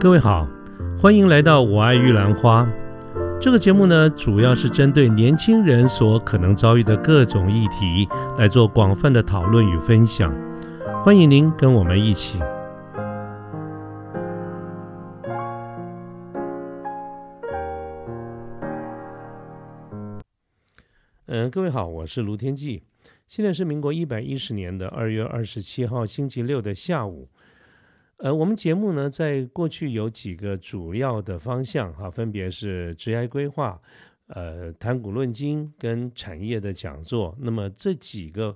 各位好，欢迎来到《我爱玉兰花》这个节目呢，主要是针对年轻人所可能遭遇的各种议题来做广泛的讨论与分享。欢迎您跟我们一起。嗯，各位好，我是卢天记。现在是民国一百一十年的二月二十七号星期六的下午。呃，我们节目呢，在过去有几个主要的方向哈，分别是职业规划、呃，谈古论今跟产业的讲座。那么这几个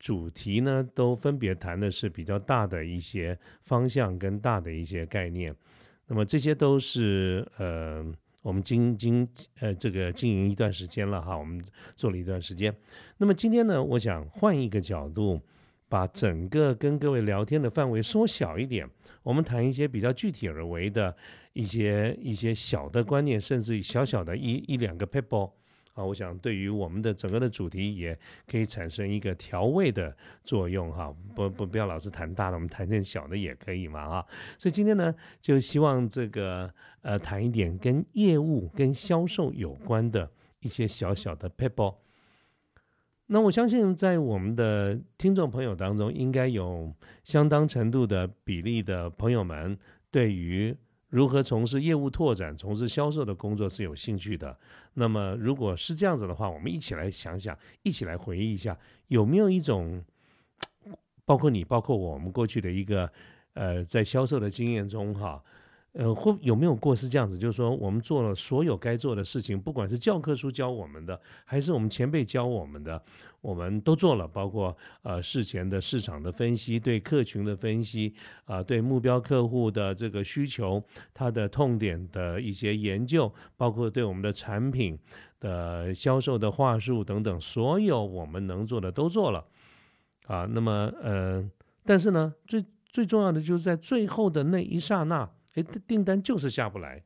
主题呢，都分别谈的是比较大的一些方向跟大的一些概念。那么这些都是呃，我们经经呃这个经营一段时间了哈，我们做了一段时间。那么今天呢，我想换一个角度，把整个跟各位聊天的范围缩小一点。我们谈一些比较具体而为的一些一些小的观念，甚至于小小的一一两个 people 啊，我想对于我们的整个的主题也可以产生一个调味的作用哈。不不不要老是谈大的，我们谈点小的也可以嘛哈。所以今天呢，就希望这个呃谈一点跟业务跟销售有关的一些小小的 people。那我相信，在我们的听众朋友当中，应该有相当程度的比例的朋友们，对于如何从事业务拓展、从事销售的工作是有兴趣的。那么，如果是这样子的话，我们一起来想想，一起来回忆一下，有没有一种，包括你，包括我们过去的一个，呃，在销售的经验中，哈。呃，会有没有过是这样子？就是说，我们做了所有该做的事情，不管是教科书教我们的，还是我们前辈教我们的，我们都做了。包括呃事前的市场的分析，对客群的分析，啊，对目标客户的这个需求，他的痛点的一些研究，包括对我们的产品的销售的话术等等，所有我们能做的都做了。啊，那么呃，但是呢，最最重要的就是在最后的那一刹那。哎，订单就是下不来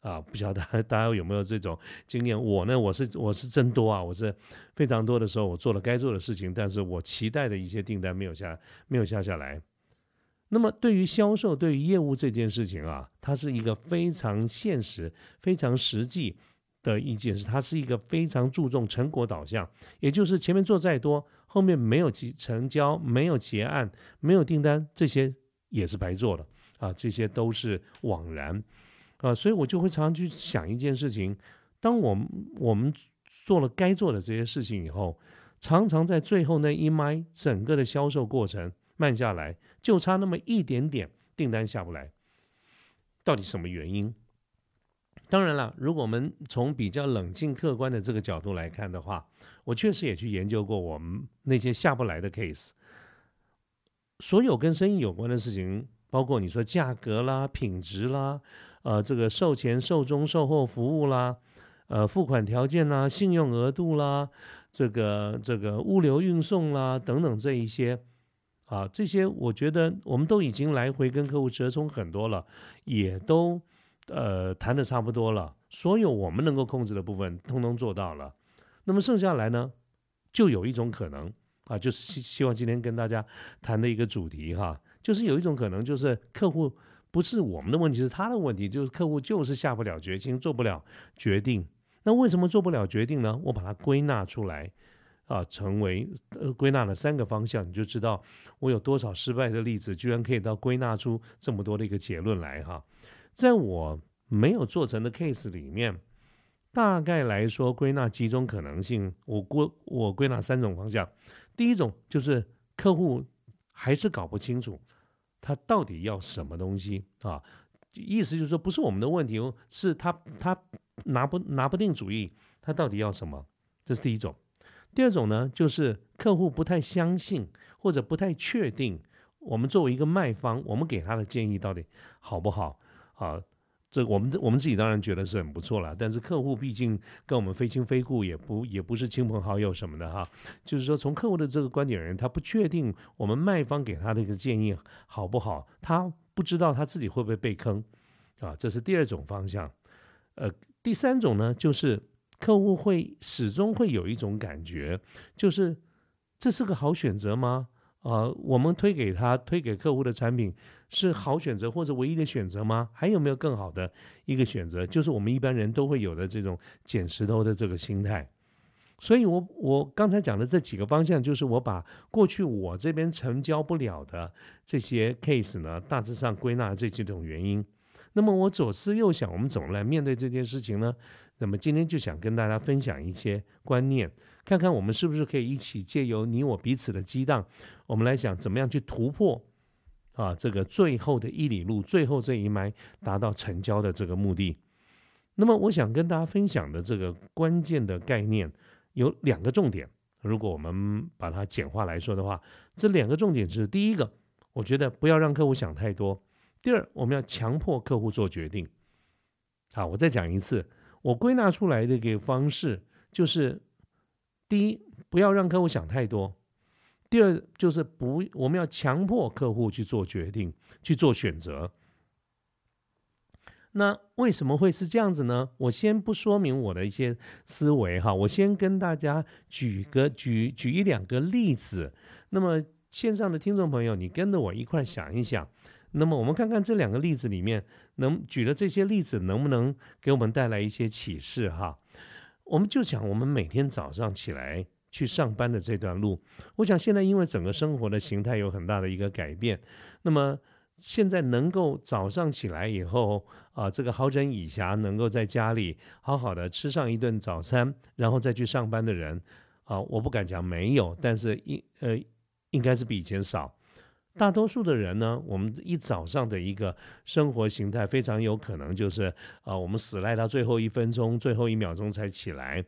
啊！不晓得大家有没有这种经验？我呢，我是我是真多啊！我是非常多的时候，我做了该做的事情，但是我期待的一些订单没有下，没有下下来。那么，对于销售，对于业务这件事情啊，它是一个非常现实、非常实际的一件事。它是一个非常注重成果导向，也就是前面做再多，后面没有结成交、没有结案、没有订单，这些也是白做了。啊，这些都是枉然，啊，所以我就会常常去想一件事情：，当我们我们做了该做的这些事情以后，常常在最后那一麦，整个的销售过程慢下来，就差那么一点点，订单下不来，到底什么原因？当然了，如果我们从比较冷静客观的这个角度来看的话，我确实也去研究过我们那些下不来的 case，所有跟生意有关的事情。包括你说价格啦、品质啦，呃，这个售前、售中、售后服务啦，呃，付款条件啦、信用额度啦，这个这个物流运送啦等等这一些，啊，这些我觉得我们都已经来回跟客户折冲很多了，也都呃谈的差不多了，所有我们能够控制的部分通通做到了，那么剩下来呢，就有一种可能啊，就是希希望今天跟大家谈的一个主题哈。就是有一种可能，就是客户不是我们的问题，是他的问题，就是客户就是下不了决心，做不了决定。那为什么做不了决定呢？我把它归纳出来，啊，成为呃归纳了三个方向，你就知道我有多少失败的例子，居然可以到归纳出这么多的一个结论来哈。在我没有做成的 case 里面，大概来说归纳几种可能性，我归我归纳三种方向。第一种就是客户还是搞不清楚。他到底要什么东西啊？意思就是说，不是我们的问题，是他他拿不拿不定主意，他到底要什么？这是第一种。第二种呢，就是客户不太相信或者不太确定，我们作为一个卖方，我们给他的建议到底好不好啊？这我们我们自己当然觉得是很不错了，但是客户毕竟跟我们非亲非故，也不也不是亲朋好友什么的哈。就是说，从客户的这个观点而言，他不确定我们卖方给他的一个建议好不好，他不知道他自己会不会被坑啊。这是第二种方向。呃，第三种呢，就是客户会始终会有一种感觉，就是这是个好选择吗？呃，我们推给他推给客户的产品是好选择或者唯一的选择吗？还有没有更好的一个选择？就是我们一般人都会有的这种捡石头的这个心态。所以，我我刚才讲的这几个方向，就是我把过去我这边成交不了的这些 case 呢，大致上归纳这几种原因。那么我左思右想，我们怎么来面对这件事情呢？那么今天就想跟大家分享一些观念，看看我们是不是可以一起借由你我彼此的激荡，我们来想怎么样去突破啊这个最后的一里路，最后这一脉达到成交的这个目的。那么我想跟大家分享的这个关键的概念。有两个重点，如果我们把它简化来说的话，这两个重点是：第一个，我觉得不要让客户想太多；第二，我们要强迫客户做决定。好，我再讲一次，我归纳出来的一个方式就是：第一，不要让客户想太多；第二，就是不，我们要强迫客户去做决定，去做选择。那为什么会是这样子呢？我先不说明我的一些思维哈，我先跟大家举个举举一两个例子。那么线上的听众朋友，你跟着我一块想一想。那么我们看看这两个例子里面，能举的这些例子能不能给我们带来一些启示哈？我们就讲我们每天早上起来去上班的这段路，我想现在因为整个生活的形态有很大的一个改变，那么。现在能够早上起来以后啊，这个好整以暇，能够在家里好好的吃上一顿早餐，然后再去上班的人啊，我不敢讲没有，但是应呃应该是比以前少。大多数的人呢，我们一早上的一个生活形态非常有可能就是啊，我们死赖到最后一分钟、最后一秒钟才起来。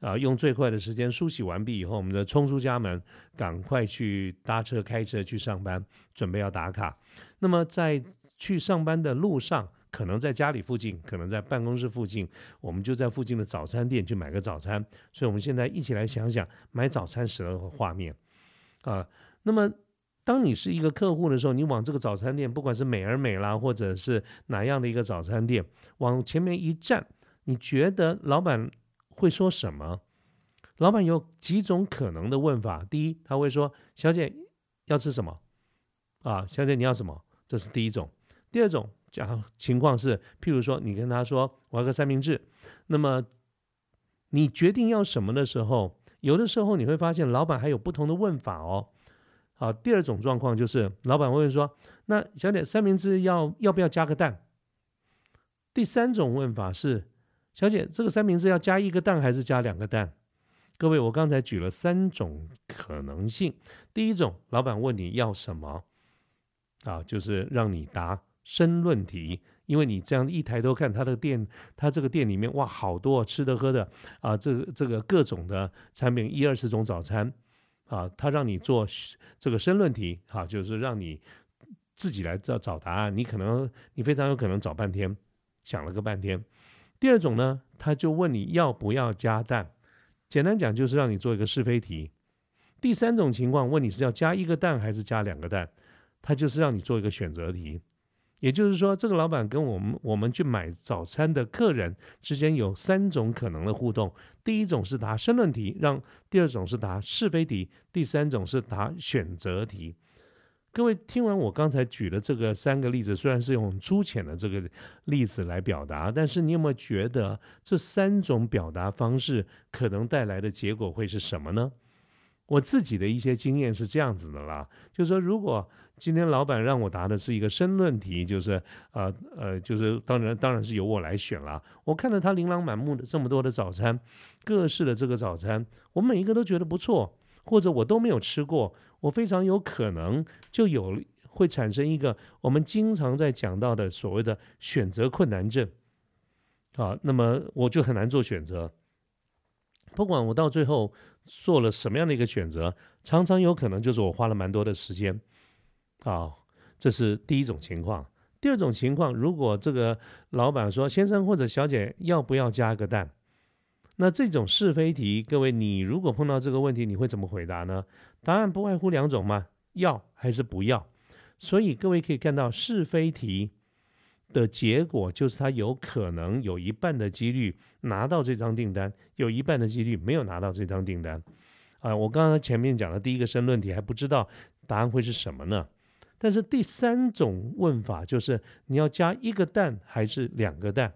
啊，用最快的时间梳洗完毕以后，我们就冲出家门，赶快去搭车、开车去上班，准备要打卡。那么在去上班的路上，可能在家里附近，可能在办公室附近，我们就在附近的早餐店去买个早餐。所以，我们现在一起来想想买早餐时的画面啊。那么，当你是一个客户的时候，你往这个早餐店，不管是美而美啦，或者是哪样的一个早餐店，往前面一站，你觉得老板？会说什么？老板有几种可能的问法。第一，他会说：“小姐要吃什么？”啊，小姐你要什么？这是第一种。第二种讲情况是，譬如说，你跟他说：“我要个三明治。”那么你决定要什么的时候，有的时候你会发现老板还有不同的问法哦。好，第二种状况就是老板会说：“那小姐三明治要要不要加个蛋？”第三种问法是。小姐，这个三明治要加一个蛋还是加两个蛋？各位，我刚才举了三种可能性。第一种，老板问你要什么啊，就是让你答申论题，因为你这样一抬头看他的店，他这个店里面哇，好多吃的喝的啊，这个这个各种的产品，一二十种早餐啊，他让你做这个申论题，哈，就是让你自己来找找答案。你可能你非常有可能找半天，想了个半天。第二种呢，他就问你要不要加蛋，简单讲就是让你做一个是非题。第三种情况问你是要加一个蛋还是加两个蛋，他就是让你做一个选择题。也就是说，这个老板跟我们我们去买早餐的客人之间有三种可能的互动：第一种是答申论题，让第二种是答是非题，第三种是答选择题。各位听完我刚才举的这个三个例子，虽然是用粗浅的这个例子来表达，但是你有没有觉得这三种表达方式可能带来的结果会是什么呢？我自己的一些经验是这样子的啦，就是说，如果今天老板让我答的是一个申论题，就是呃呃，就是当然当然是由我来选了。我看到他琳琅满目的这么多的早餐，各式的这个早餐，我每一个都觉得不错。或者我都没有吃过，我非常有可能就有会产生一个我们经常在讲到的所谓的选择困难症，啊，那么我就很难做选择。不管我到最后做了什么样的一个选择，常常有可能就是我花了蛮多的时间，啊，这是第一种情况。第二种情况，如果这个老板说先生或者小姐要不要加个蛋？那这种是非题，各位，你如果碰到这个问题，你会怎么回答呢？答案不外乎两种嘛，要还是不要。所以各位可以看到，是非题的结果就是他有可能有一半的几率拿到这张订单，有一半的几率没有拿到这张订单。啊，我刚刚前面讲的第一个申论题还不知道答案会是什么呢？但是第三种问法就是你要加一个蛋还是两个蛋？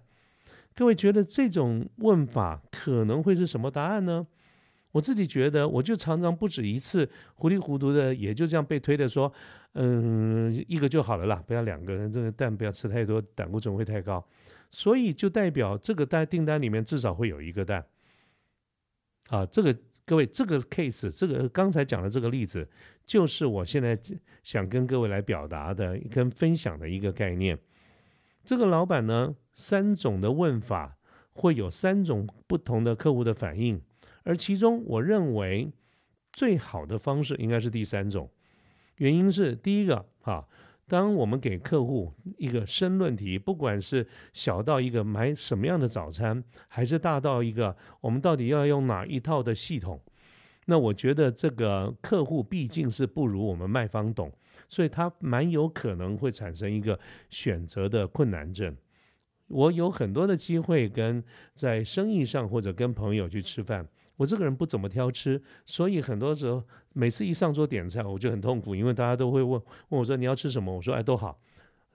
各位觉得这种问法可能会是什么答案呢？我自己觉得，我就常常不止一次糊里糊涂的，也就这样被推的说，嗯，一个就好了啦，不要两个，这个蛋不要吃太多，胆固醇会太高。所以就代表这个单订单里面至少会有一个蛋。啊，这个各位，这个 case，这个刚才讲的这个例子，就是我现在想跟各位来表达的、跟分享的一个概念。这个老板呢，三种的问法会有三种不同的客户的反应。而其中，我认为最好的方式应该是第三种，原因是第一个啊，当我们给客户一个申论题，不管是小到一个买什么样的早餐，还是大到一个我们到底要用哪一套的系统，那我觉得这个客户毕竟是不如我们卖方懂，所以他蛮有可能会产生一个选择的困难症。我有很多的机会跟在生意上或者跟朋友去吃饭。我这个人不怎么挑吃，所以很多时候每次一上桌点菜，我就很痛苦，因为大家都会问问我说你要吃什么？我说哎都好。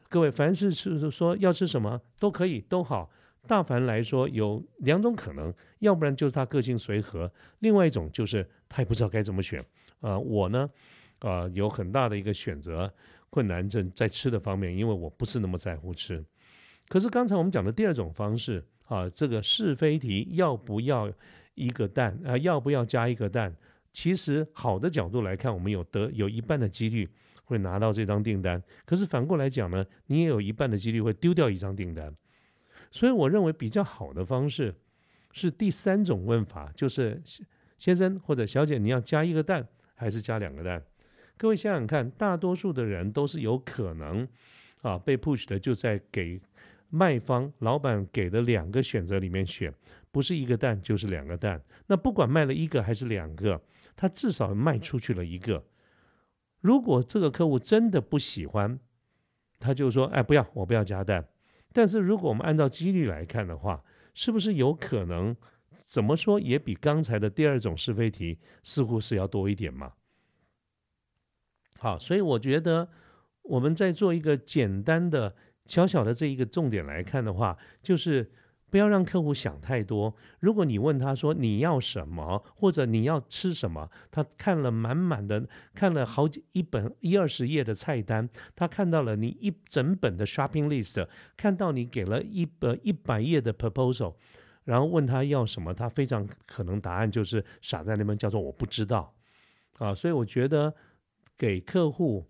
各位凡是吃说要吃什么都可以都好。大凡来说有两种可能，要不然就是他个性随和，另外一种就是他也不知道该怎么选。呃，我呢，呃，有很大的一个选择困难症在吃的方面，因为我不是那么在乎吃。可是刚才我们讲的第二种方式啊，这个是非题要不要？一个蛋啊，要不要加一个蛋？其实好的角度来看，我们有得有一半的几率会拿到这张订单。可是反过来讲呢，你也有一半的几率会丢掉一张订单。所以我认为比较好的方式是第三种问法，就是先生或者小姐，你要加一个蛋还是加两个蛋？各位想想看，大多数的人都是有可能啊被 push 的，就在给卖方老板给的两个选择里面选。不是一个蛋就是两个蛋，那不管卖了一个还是两个，他至少卖出去了一个。如果这个客户真的不喜欢，他就说：“哎，不要，我不要加蛋。”但是如果我们按照几率来看的话，是不是有可能怎么说也比刚才的第二种是非题似乎是要多一点嘛？好，所以我觉得我们在做一个简单的小小的这一个重点来看的话，就是。不要让客户想太多。如果你问他说你要什么，或者你要吃什么，他看了满满的，看了好几一本一二十页的菜单，他看到了你一整本的 shopping list，看到你给了一本一百页的 proposal，然后问他要什么，他非常可能答案就是傻在那边，叫做我不知道啊。所以我觉得给客户。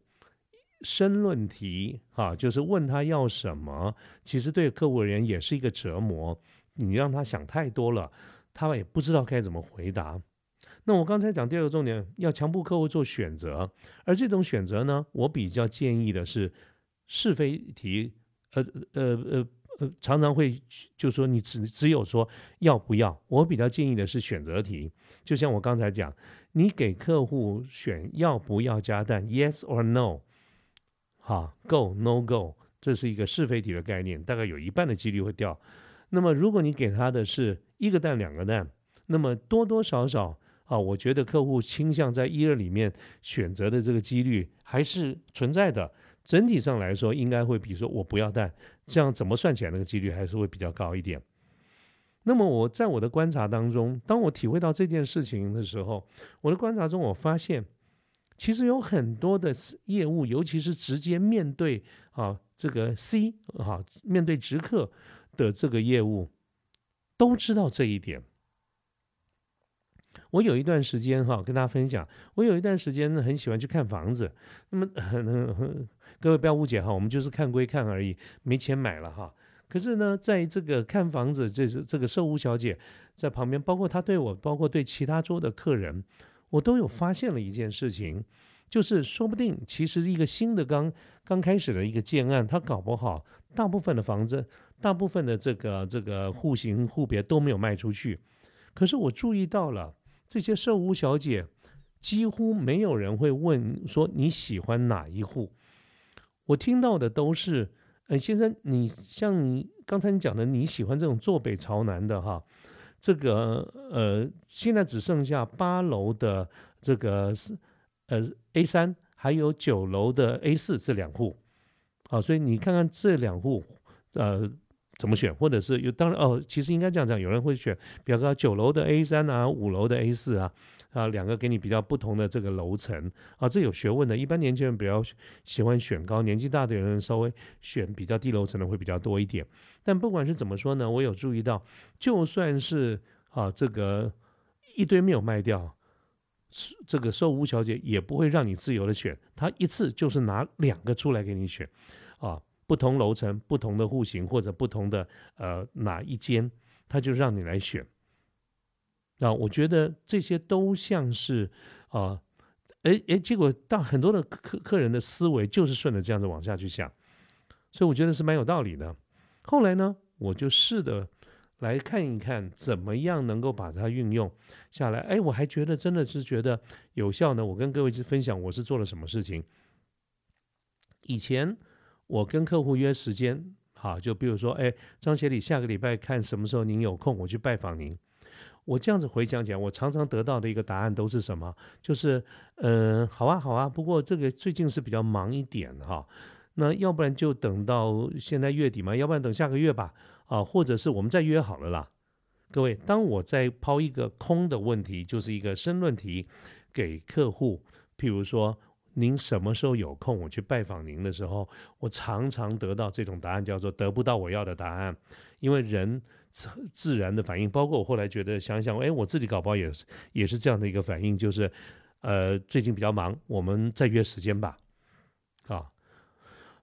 申论题，哈，就是问他要什么，其实对客户而言也是一个折磨。你让他想太多了，他也不知道该怎么回答。那我刚才讲第二个重点，要强迫客户做选择，而这种选择呢，我比较建议的是是非题，呃呃呃呃，常常会就说你只只有说要不要，我比较建议的是选择题。就像我刚才讲，你给客户选要不要加蛋，yes or no。好，go no go，这是一个是非题的概念，大概有一半的几率会掉。那么，如果你给他的是一个蛋、两个蛋，那么多多少少啊，我觉得客户倾向在一二里面选择的这个几率还是存在的。整体上来说，应该会比如说我不要蛋，这样怎么算起来那个几率还是会比较高一点。那么我在我的观察当中，当我体会到这件事情的时候，我的观察中我发现。其实有很多的业务，尤其是直接面对啊这个 C 哈面对直客的这个业务，都知道这一点。我有一段时间哈跟大家分享，我有一段时间呢很喜欢去看房子。那么各位不要误解哈，我们就是看归看而已，没钱买了哈。可是呢，在这个看房子，这是这个售屋小姐在旁边，包括她对我，包括对其他桌的客人。我都有发现了一件事情，就是说不定其实一个新的刚刚开始的一个建案，它搞不好大部分的房子，大部分的这个这个户型户别都没有卖出去。可是我注意到了，这些售屋小姐几乎没有人会问说你喜欢哪一户。我听到的都是，哎，先生，你像你刚才你讲的，你喜欢这种坐北朝南的哈。这个呃，现在只剩下八楼的这个是呃 A 三还有九楼的 A 四这两户，好，所以你看看这两户，呃，怎么选，或者是有当然哦，其实应该这样讲，有人会选比方说九楼的 A 三啊，五楼的 A 四啊，啊，两个给你比较不同的这个楼层啊，这有学问的。一般年轻人比较喜欢选高，年纪大的人稍微选比较低楼层的会比较多一点。但不管是怎么说呢，我有注意到，就算是啊这个一堆没有卖掉。这个售屋小姐也不会让你自由的选，她一次就是拿两个出来给你选，啊，不同楼层、不同的户型或者不同的呃哪一间，她就让你来选。那，我觉得这些都像是啊，哎哎，结果到很多的客客人的思维就是顺着这样子往下去想，所以我觉得是蛮有道理的。后来呢，我就试的。来看一看怎么样能够把它运用下来。哎，我还觉得真的是觉得有效呢。我跟各位去分享我是做了什么事情。以前我跟客户约时间，好，就比如说，哎，张协理下个礼拜看什么时候您有空，我去拜访您。我这样子回想起来，我常常得到的一个答案都是什么？就是，嗯，好啊，好啊，不过这个最近是比较忙一点哈。那要不然就等到现在月底嘛，要不然等下个月吧。啊，或者是我们再约好了啦，各位，当我在抛一个空的问题，就是一个申论题给客户，譬如说您什么时候有空，我去拜访您的时候，我常常得到这种答案，叫做得不到我要的答案，因为人自然的反应，包括我后来觉得想想，哎，我自己搞不好也是也是这样的一个反应，就是呃最近比较忙，我们再约时间吧，啊，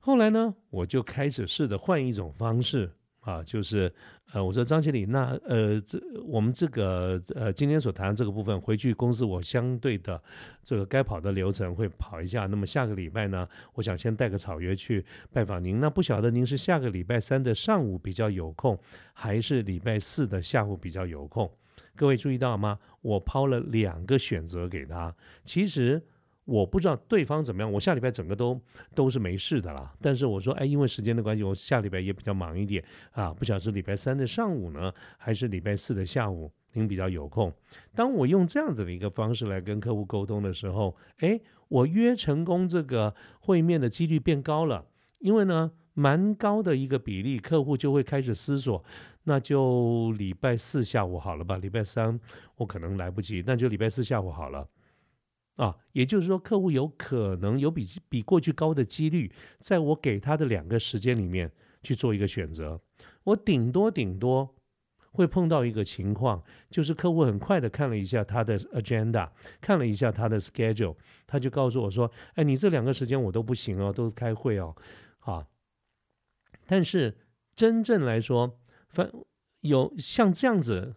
后来呢，我就开始试着换一种方式。啊，就是，呃，我说张经理，那呃，这我们这个呃今天所谈的这个部分，回去公司我相对的这个该跑的流程会跑一下。那么下个礼拜呢，我想先带个草约去拜访您。那不晓得您是下个礼拜三的上午比较有空，还是礼拜四的下午比较有空？各位注意到吗？我抛了两个选择给他，其实。我不知道对方怎么样，我下礼拜整个都都是没事的啦。但是我说，哎，因为时间的关系，我下礼拜也比较忙一点啊，不晓得是礼拜三的上午呢，还是礼拜四的下午，您比较有空。当我用这样子的一个方式来跟客户沟通的时候，哎，我约成功这个会面的几率变高了，因为呢，蛮高的一个比例，客户就会开始思索，那就礼拜四下午好了吧？礼拜三我可能来不及，那就礼拜四下午好了。啊，也就是说，客户有可能有比比过去高的几率，在我给他的两个时间里面去做一个选择。我顶多顶多会碰到一个情况，就是客户很快的看了一下他的 agenda，看了一下他的 schedule，他就告诉我说：“哎，你这两个时间我都不行哦，都开会哦。”啊，但是真正来说，反有像这样子，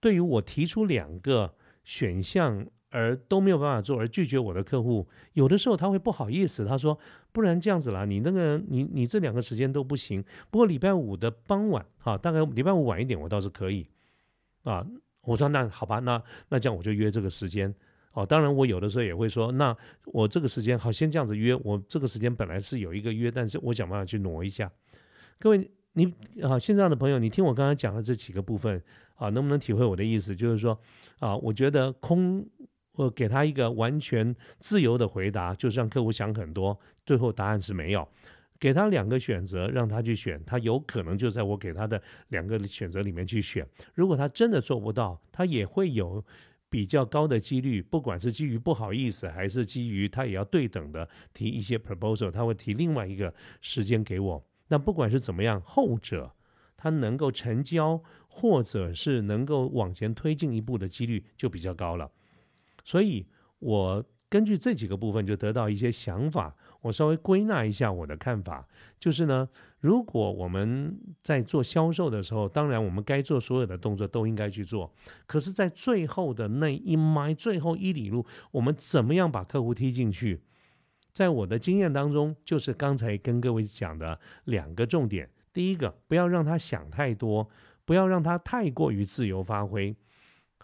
对于我提出两个选项。而都没有办法做，而拒绝我的客户，有的时候他会不好意思，他说：“不然这样子啦，你那个你你这两个时间都不行。不过礼拜五的傍晚，哈，大概礼拜五晚一点，我倒是可以。”啊，我说那好吧，那那这样我就约这个时间。哦，当然我有的时候也会说，那我这个时间好，先这样子约。我这个时间本来是有一个约，但是我想办法去挪一下。各位，你啊，线上的朋友，你听我刚才讲的这几个部分啊，能不能体会我的意思？就是说啊，我觉得空。我给他一个完全自由的回答，就是让客户想很多，最后答案是没有。给他两个选择，让他去选，他有可能就在我给他的两个选择里面去选。如果他真的做不到，他也会有比较高的几率，不管是基于不好意思，还是基于他也要对等的提一些 proposal，他会提另外一个时间给我。那不管是怎么样，后者他能够成交，或者是能够往前推进一步的几率就比较高了。所以，我根据这几个部分就得到一些想法。我稍微归纳一下我的看法，就是呢，如果我们在做销售的时候，当然我们该做所有的动作都应该去做。可是，在最后的那一迈、最后一里路，我们怎么样把客户踢进去？在我的经验当中，就是刚才跟各位讲的两个重点：第一个，不要让他想太多，不要让他太过于自由发挥。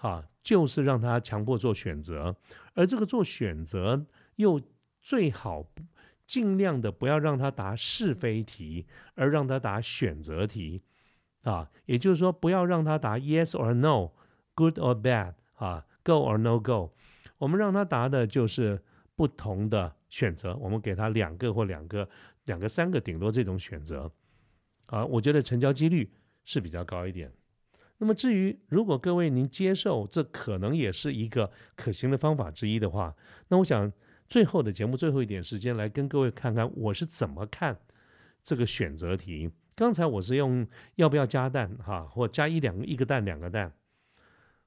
啊，就是让他强迫做选择，而这个做选择又最好尽量的不要让他答是非题，而让他答选择题。啊，也就是说，不要让他答 yes or no，good or bad，啊，go or no go。我们让他答的就是不同的选择，我们给他两个或两个、两个、三个，顶多这种选择，啊，我觉得成交几率是比较高一点。那么至于如果各位您接受这可能也是一个可行的方法之一的话，那我想最后的节目最后一点时间来跟各位看看我是怎么看这个选择题。刚才我是用要不要加蛋哈，或加一两个一个蛋两个蛋，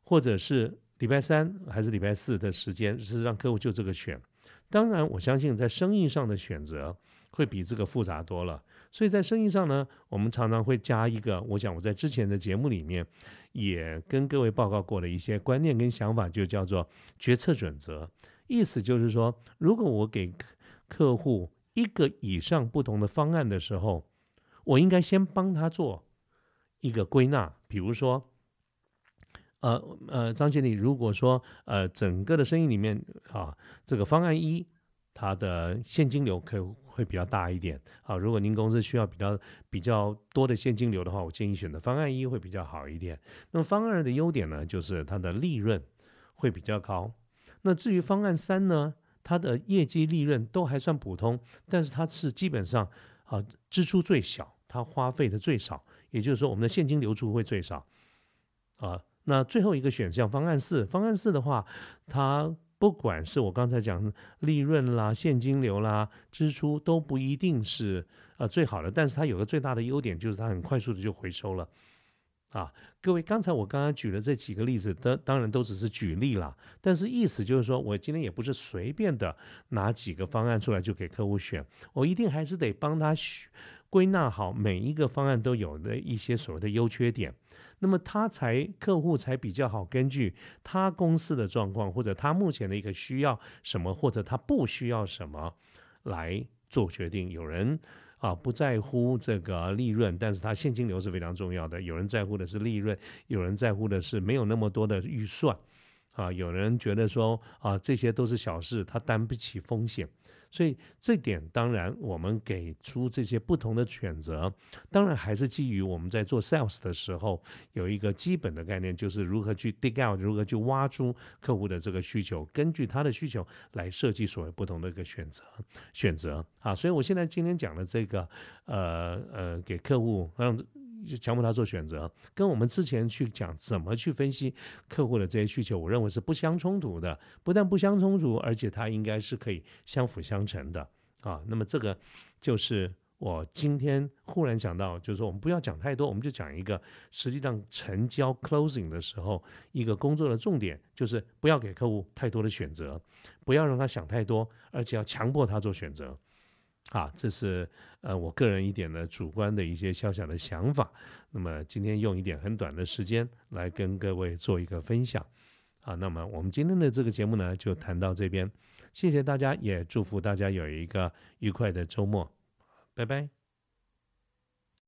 或者是礼拜三还是礼拜四的时间是让客户就这个选。当然我相信在生意上的选择会比这个复杂多了。所以在生意上呢，我们常常会加一个，我想我在之前的节目里面也跟各位报告过的一些观念跟想法，就叫做决策准则。意思就是说，如果我给客户一个以上不同的方案的时候，我应该先帮他做一个归纳。比如说，呃呃，张经理，如果说呃整个的生意里面啊，这个方案一，它的现金流可会比较大一点啊。如果您公司需要比较比较多的现金流的话，我建议选择方案一会比较好一点。那么方案二的优点呢，就是它的利润会比较高。那至于方案三呢，它的业绩利润都还算普通，但是它是基本上啊支出最小，它花费的最少，也就是说我们的现金流出会最少啊。那最后一个选项方案四，方案四的话，它。不管是我刚才讲利润啦、现金流啦、支出都不一定是呃最好的，但是它有个最大的优点就是它很快速的就回收了啊。各位，刚才我刚刚举的这几个例子，当当然都只是举例啦，但是意思就是说我今天也不是随便的拿几个方案出来就给客户选，我一定还是得帮他归纳好每一个方案都有的一些所谓的优缺点。那么他才客户才比较好根据他公司的状况，或者他目前的一个需要什么，或者他不需要什么来做决定。有人啊不在乎这个利润，但是他现金流是非常重要的。有人在乎的是利润，有人在乎的是没有那么多的预算啊。有人觉得说啊这些都是小事，他担不起风险。所以这点当然，我们给出这些不同的选择，当然还是基于我们在做 sales 的时候有一个基本的概念，就是如何去 dig out，如何去挖出客户的这个需求，根据他的需求来设计所谓不同的一个选择选择啊。所以我现在今天讲的这个，呃呃，给客户让。就强迫他做选择，跟我们之前去讲怎么去分析客户的这些需求，我认为是不相冲突的。不但不相冲突，而且它应该是可以相辅相成的啊。那么这个就是我今天忽然想到，就是说我们不要讲太多，我们就讲一个实际上成交 closing 的时候一个工作的重点，就是不要给客户太多的选择，不要让他想太多，而且要强迫他做选择。啊，这是呃我个人一点的主观的一些小小的想法。那么今天用一点很短的时间来跟各位做一个分享。啊，那么我们今天的这个节目呢就谈到这边，谢谢大家，也祝福大家有一个愉快的周末，拜拜。